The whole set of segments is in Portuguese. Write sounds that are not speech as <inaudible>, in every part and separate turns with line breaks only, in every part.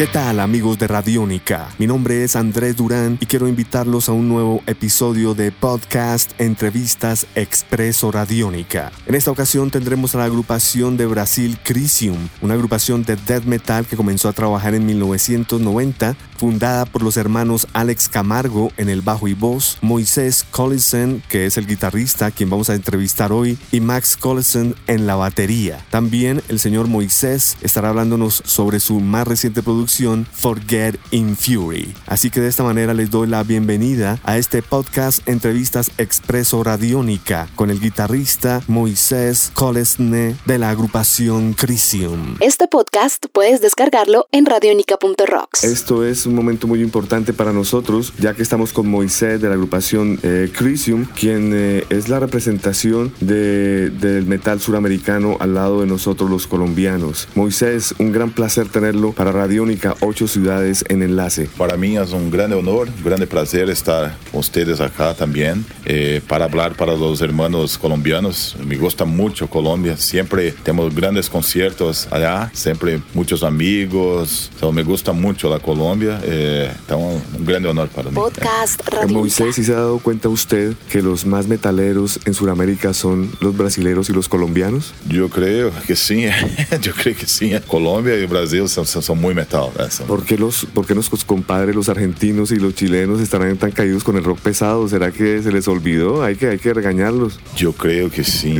¿Qué tal amigos de Radiónica? Mi nombre es Andrés Durán y quiero invitarlos a un nuevo episodio de podcast Entrevistas Expreso Radiónica. En esta ocasión tendremos a la agrupación de Brasil Crisium, una agrupación de death metal que comenzó a trabajar en 1990, fundada por los hermanos Alex Camargo en el bajo y voz, Moisés Collison, que es el guitarrista quien vamos a entrevistar hoy, y Max Collison en la batería. También el señor Moisés estará hablándonos sobre su más reciente producción Forget in Fury. Así que de esta manera les doy la bienvenida a este podcast Entrevistas Expreso Radiónica con el guitarrista Moisés Colesne de la agrupación Crisium.
Este podcast puedes descargarlo en radionica.rocks.
Esto es un momento muy importante para nosotros, ya que estamos con Moisés de la agrupación eh, Crisium, quien eh, es la representación de, del metal suramericano al lado de nosotros los colombianos. Moisés, un gran placer tenerlo para Radiónica ocho ciudades en enlace.
Para mí es un gran honor, un gran placer estar con ustedes acá también eh, para hablar para los hermanos colombianos. Me gusta mucho Colombia, siempre tenemos grandes conciertos allá, siempre muchos amigos, me gusta mucho la Colombia, eh, un gran honor para mí.
Podcast
eh, Moisés, ¿y se ha dado cuenta usted que los más metaleros en Sudamérica son los brasileros y los colombianos?
Yo creo que sí, <laughs> yo creo que sí. Colombia y Brasil son, son muy metal.
¿Por qué, los, ¿Por qué nuestros compadres, los argentinos y los chilenos, estarán tan caídos con el rock pesado? ¿Será que se les olvidó? Hay que, hay que regañarlos.
Yo creo que sí.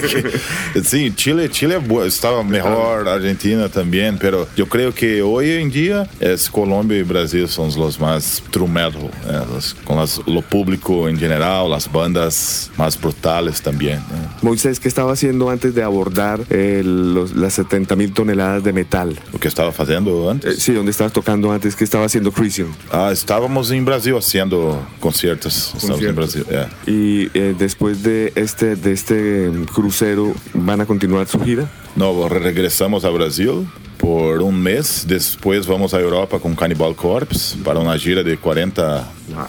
<laughs> sí, Chile, Chile estaba mejor, Argentina también, pero yo creo que hoy en día es Colombia y Brasil son los más true metal, eh, con lo público en general, las bandas más brutales también. Eh.
Moisés, ¿qué estaba haciendo antes de abordar las 70 mil toneladas de metal?
Lo que estaba haciendo antes?
Eh, sí, ¿dónde estabas tocando antes? ¿Qué estaba haciendo Crisium?
Ah, estábamos en Brasil haciendo conciertos. Estamos en Brasil,
Y eh, después de este, de este crucero, ¿van a continuar su gira?
No, regresamos a Brasil por un mes. Después vamos a Europa con Cannibal Corpse para una gira de 40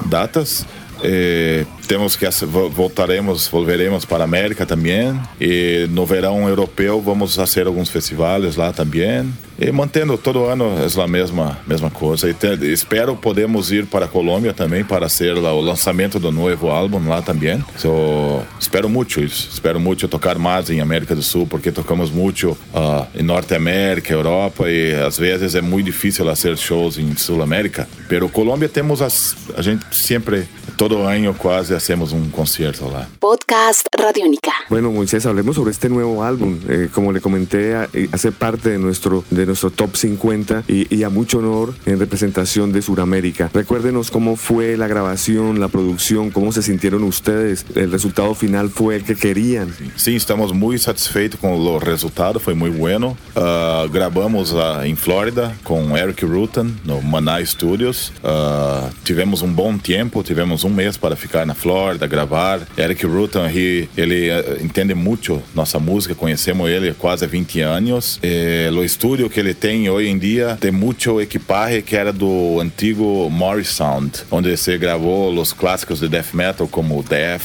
datas. Eh, temos que voltaremos, volveremos para a América também. E no verão europeu vamos fazer alguns festivais lá também. E mantendo todo ano é a mesma mesma coisa. E te, espero podemos ir para a Colômbia também para ser lá, o lançamento do novo álbum lá também. So, espero muito isso. Espero muito tocar mais em América do Sul porque tocamos muito uh, em Norte América, Europa e às vezes é muito difícil fazer shows em Sul América. Pero Colômbia temos as, a gente sempre todo ano quase hacemos un concierto lá.
Podcast Radiónica.
Bueno, Moisés, hablemos sobre este nuevo álbum. Eh, como le comenté, eh, hace parte de nuestro, de nuestro top 50 y, y, a mucho honor en representación de Sudamérica. Recuérdenos cómo fue la grabación, la producción, cómo se sintieron ustedes. El resultado final fue el que querían.
Sí, estamos muy satisfeitos con los resultados, fue muy bueno. Uh, grabamos uh, em Flórida com Eric Rutan no Maná Studios. Uh, tivemos um bom tempo, tivemos um mês para ficar na Flórida, gravar. Eric Rutan, ele, ele eh, entende muito nossa música, conhecemos ele há quase 20 anos. Eh, o estúdio que ele tem hoje em dia tem muito equipaje que era do antigo Morris Sound, onde se gravou os clássicos de death metal como Death,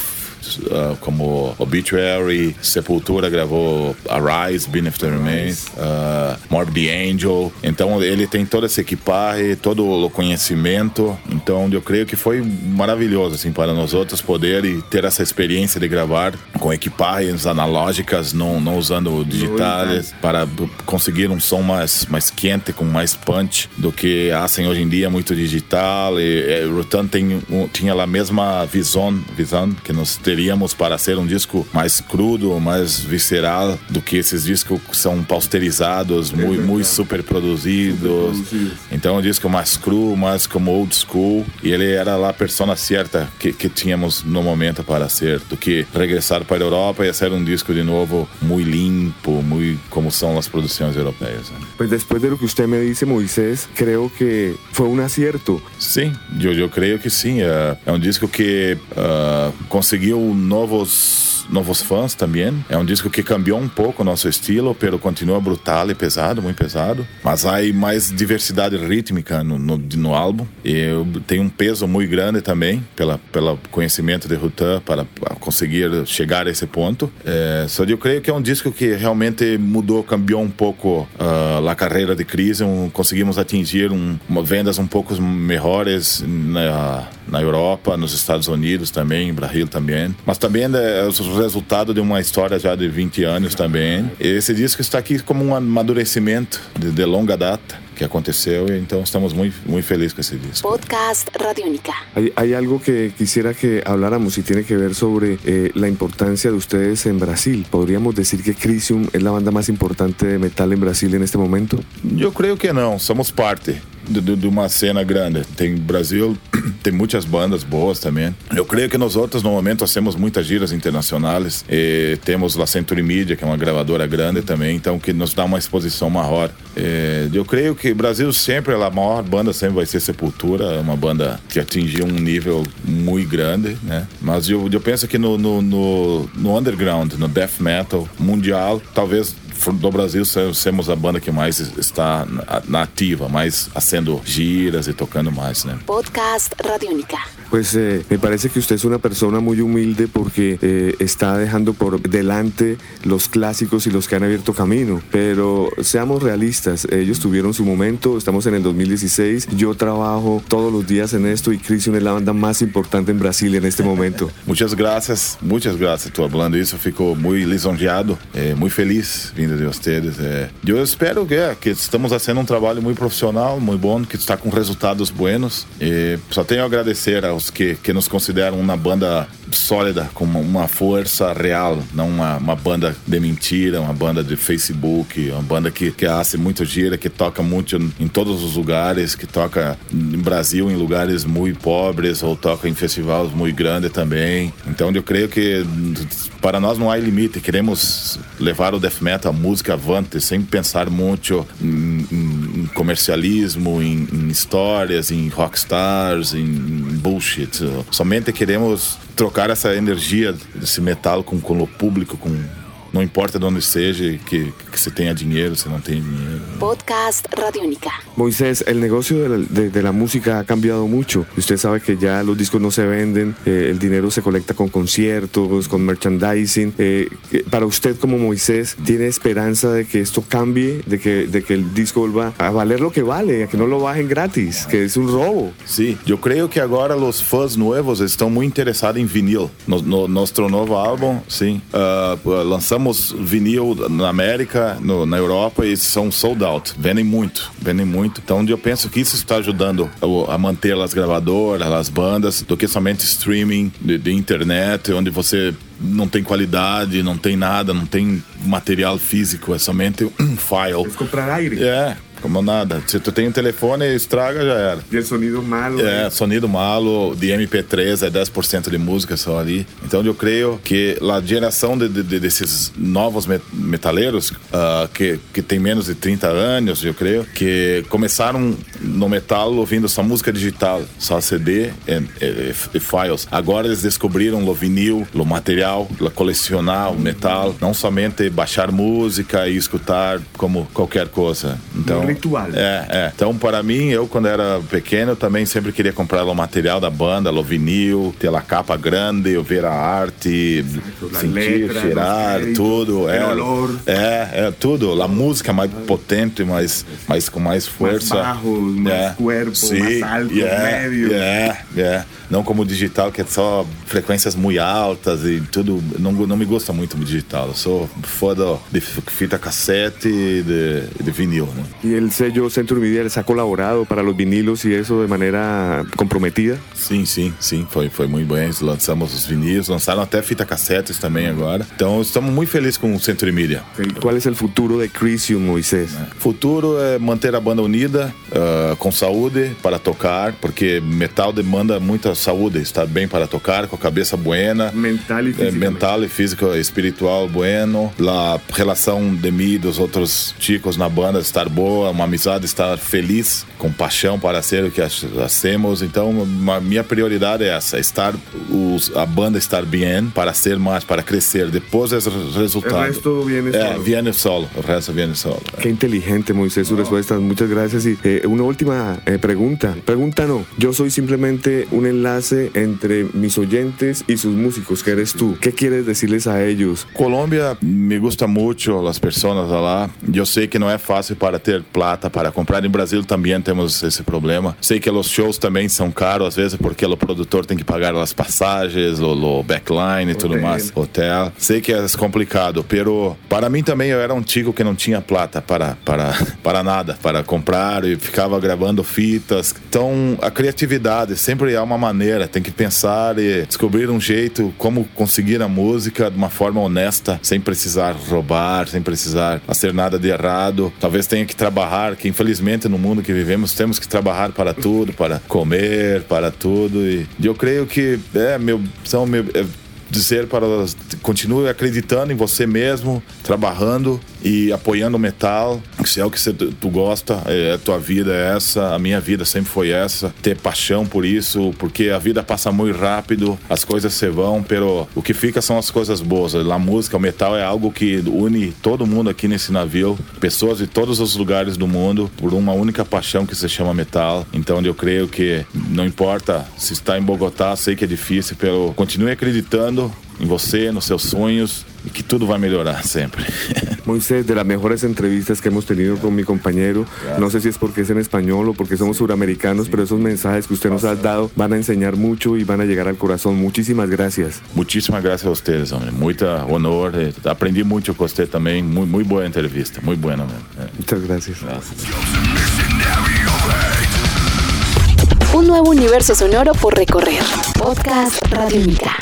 uh, como Obituary, Sepultura gravou Arise, Beneath the Remains, uh, Morbid Angel. Então ele tem toda essa equipagem, todo o conhecimento. Então eu creio que foi maravilhoso assim para nós outros poder e ter essa experiência de gravar com equipagens analógicas, não, não usando digitais, para conseguir um som mais mais quente, com mais punch do que hacen hoje em dia muito digital. E, e Rutan tem tinha a mesma visão, visão que nós teríamos para ser um disco mais crudo, mais visceral do que esses discos que são pasteurizados, é muito, muito super produzidos. Então, um disco mais cru, mais como old school. E ele era a persona certa que, que tínhamos no momento para ser, do que regressar para a Europa e fazer um disco de novo muito limpo, muito como são as produções europeias. Né?
Pues después de lo que usted me dice, Moisés, creo que fue un acierto.
Sim, eu, eu creio que sim. É, um disco que uh, conseguiu novos novos fãs também. É um disco que cambiou um pouco o nosso estilo, pero continua brutal e pesado, muito pesado. Mas há mais diversidade rítmica no, no, no álbum. E tem um peso muito grande também, pela, pelo conhecimento de Rutan, para conseguir chegar a esse ponto. É, só eu creio que é um disco que realmente mudou, cambiou um pouco uh, a carreira de Cris. Um, conseguimos atingir um, uma, vendas um pouco melhores na, na Europa, nos Estados Unidos também, Brasil também. Mas também é, os resultado de uma história já de 20 anos também. Esse disco está aqui como um amadurecimento de, de longa data que aconteceu e então estamos muy, muy felices con ese disco.
Podcast.
Hay, hay algo que quisiera que habláramos y tiene que ver sobre eh, la importancia de ustedes en Brasil. ¿Podríamos decir que Crisium es la banda más importante de metal en Brasil en este momento?
Yo creo que no, somos parte de, de, uma cena grande. Tem Brasil, <clears throat> tem muitas bandas boas também. Eu creio que nós outros, no momento, temos muitas giras internacionais. E temos a Century Media, que é uma gravadora grande também, então que nos dá uma exposição maior. E eu creio que Brasil sempre, a maior banda sempre vai ser Sepultura, é uma banda que atingiu um nível muito grande, né? Mas eu, eu penso que no, no, no, no underground, no death metal mundial, talvez do Brasil somos a banda que mais está na ativa, mais fazendo giras e tocando mais, né?
Podcast Radiónica.
Pues eh, me parece que usted es una persona muy humilde porque eh, está dejando por delante los clásicos y los que han abierto camino. Pero seamos realistas, ellos tuvieron su momento, estamos en el 2016, yo trabajo todos los días en esto y Crisium es la banda más importante en Brasil en este momento. <laughs>
muchas gracias, muchas gracias. Tú hablando eso, fico muy lisonjeado, eh, muy feliz vindo de ustedes. Eh. Eu espero que, estamos fazendo um trabalho muito profissional, muito bom, que está com resultados buenos. Só tenho a agradecer que, que nos consideram uma banda sólida, com uma força real, não uma, uma banda de mentira, uma banda de Facebook, uma banda que, que hace muito gira, que toca muito em todos os lugares, que toca em Brasil em lugares muito pobres ou toca em festivais muito grandes também. Então eu creio que para nós não há limite, queremos levar o death metal música avante, sem pensar muito em, em comercialismo, em, em, histórias, em rockstars, em, bullshit. Somente queremos trocar essa energia desse metal com, com o público, com não importa de onde seja, que, que se tenha dinheiro, se não tem dinheiro.
Podcast Radiónica.
Moisés, el negocio de la, de, de la, música ha cambiado mucho. Usted sabe que ya los discos no se venden, eh, el dinero se colecta con conciertos, con merchandising. Eh, para usted como Moisés, ¿tiene esperanza de que esto cambie, de que, de que el disco vuelva a valer lo que vale, a que no lo bajen gratis, que es un robo?
Sí, yo creo que ahora los fans nuevos están muy interesados en vinil. No, no, nuestro nuevo álbum, sí, uh, lanzamos lançamos vinil na América, no, na Europa e são sold out. Vendem muito, vendem muito. Então eu penso que isso está ajudando a manter as gravadoras, as bandas, do que somente streaming de, de internet, onde você não tem qualidade, não tem nada, não tem material físico, é somente um <clears throat> file.
comprar aire.
É, como nada. Se tu tem um telefone, estraga, já era.
E sonido malo.
É, né? sonido malo, de MP3 é 10% de música só ali. Então eu creio que a geração de, de, desses novos metaleiros, uh, que, que tem menos de 30 anos, eu creio, que começaram no metal ouvindo só música digital, só CD e, e, e files. Agora eles descobriram o vinil, o material, o colecionar o metal, não somente baixar música e escutar como qualquer coisa. Então,
ritual.
É, é. Então, para mim, eu quando era pequeno, também sempre queria comprar o material da banda, o vinil, ter a capa grande, ver a arte, sentir, letra, cheirar, tudo. É, é, é, tudo. A música mais potente, mais, mais com mais força.
Mais barro, mais corpo, Sim. mais alto, yeah, médio.
É, é. Não como digital, que é só frequências muito altas e tudo. Não, não me gosta muito do digital. Eu sou foda de fita cassete e de, de vinil. Né?
E el sello Centro Media les ha colaborado para los vinilos y eso de manera comprometida?
Sim, sim, sim. Foi, foi muito bem. Lançamos os vinis, lançaram até fita cassetes também agora. Então estamos muito felizes com o Centro Media.
Qual é o futuro de Crisium, Moisés?
O futuro é manter a banda unida, uh, uh, com saúde para tocar, porque metal demanda muita saúde, estar bem para tocar, com a cabeça buena.
Mental e física.
mental e físico, espiritual bueno. A relação de mim e dos outros chicos na banda estar boa, uma amizade estar feliz, com paixão para ser o que hacemos. Então, a minha prioridade é essa, estar os, a banda estar bem para ser mais, para crescer. Depois é resultado. O
resto viene
solo. É, viene solo. O resto viene solo.
Qué inteligente, Moisés, su respuesta. Muchas gracias. Y eh, una última eh, pregunta. Pregunta no. Yo soy simplemente un enlace entre mis oyentes y sus músicos, que eres tú. ¿Qué quieres decirles a ellos?
Colombia me gusta mucho las personas lá. Yo sé que no es fácil para ter plata para comprar. En Brasil também temos esse problema. Sei que os shows também são caros às vezes porque o produtor tem que pagar as passagens, o, backline e tudo mais, hotel. Sei que é complicado, pero para mim também eu era um tico que não tinha plata para para <laughs> para nada, para comprar e ficava gravando fitas. Então a criatividade sempre há uma maneira, tem que pensar e descobrir um jeito como conseguir a música de uma forma honesta, sem precisar roubar, sem precisar fazer nada de errado. Talvez tenha que trabalhar, que infelizmente no mundo que vivemos temos que trabalhar para tudo, para comer, para tudo. E eu creio que é meu são meu é, dizer para continue acreditando em você mesmo, trabalhando e apoiando o metal. Se é o que você, tu gosta, é, a tua vida é essa, a minha vida sempre foi essa. Ter paixão por isso, porque a vida passa muito rápido, as coisas se vão, pero o que fica são as coisas boas. A música, o metal é algo que une todo mundo aqui nesse navio, pessoas de todos os lugares do mundo, por uma única paixão que se chama metal. Então eu creio que não importa se está em Bogotá, sei que é difícil, pero continue acreditando em você, nos seus sonhos y que todo va a mejorar siempre. <laughs>
Moisés, de las mejores entrevistas que hemos tenido con mi compañero, no sé si es porque es en español o porque somos suramericanos, pero esos mensajes que usted nos ha dado van a enseñar mucho y van a llegar al corazón. Muchísimas gracias.
Muchísimas gracias a ustedes, hombre. Mucha honor. Eh, aprendí mucho con usted también. Muy, muy buena entrevista. Muy buena.
Eh. Muchas gracias. gracias.
Un nuevo universo sonoro por recorrer. Podcast Radio Mica.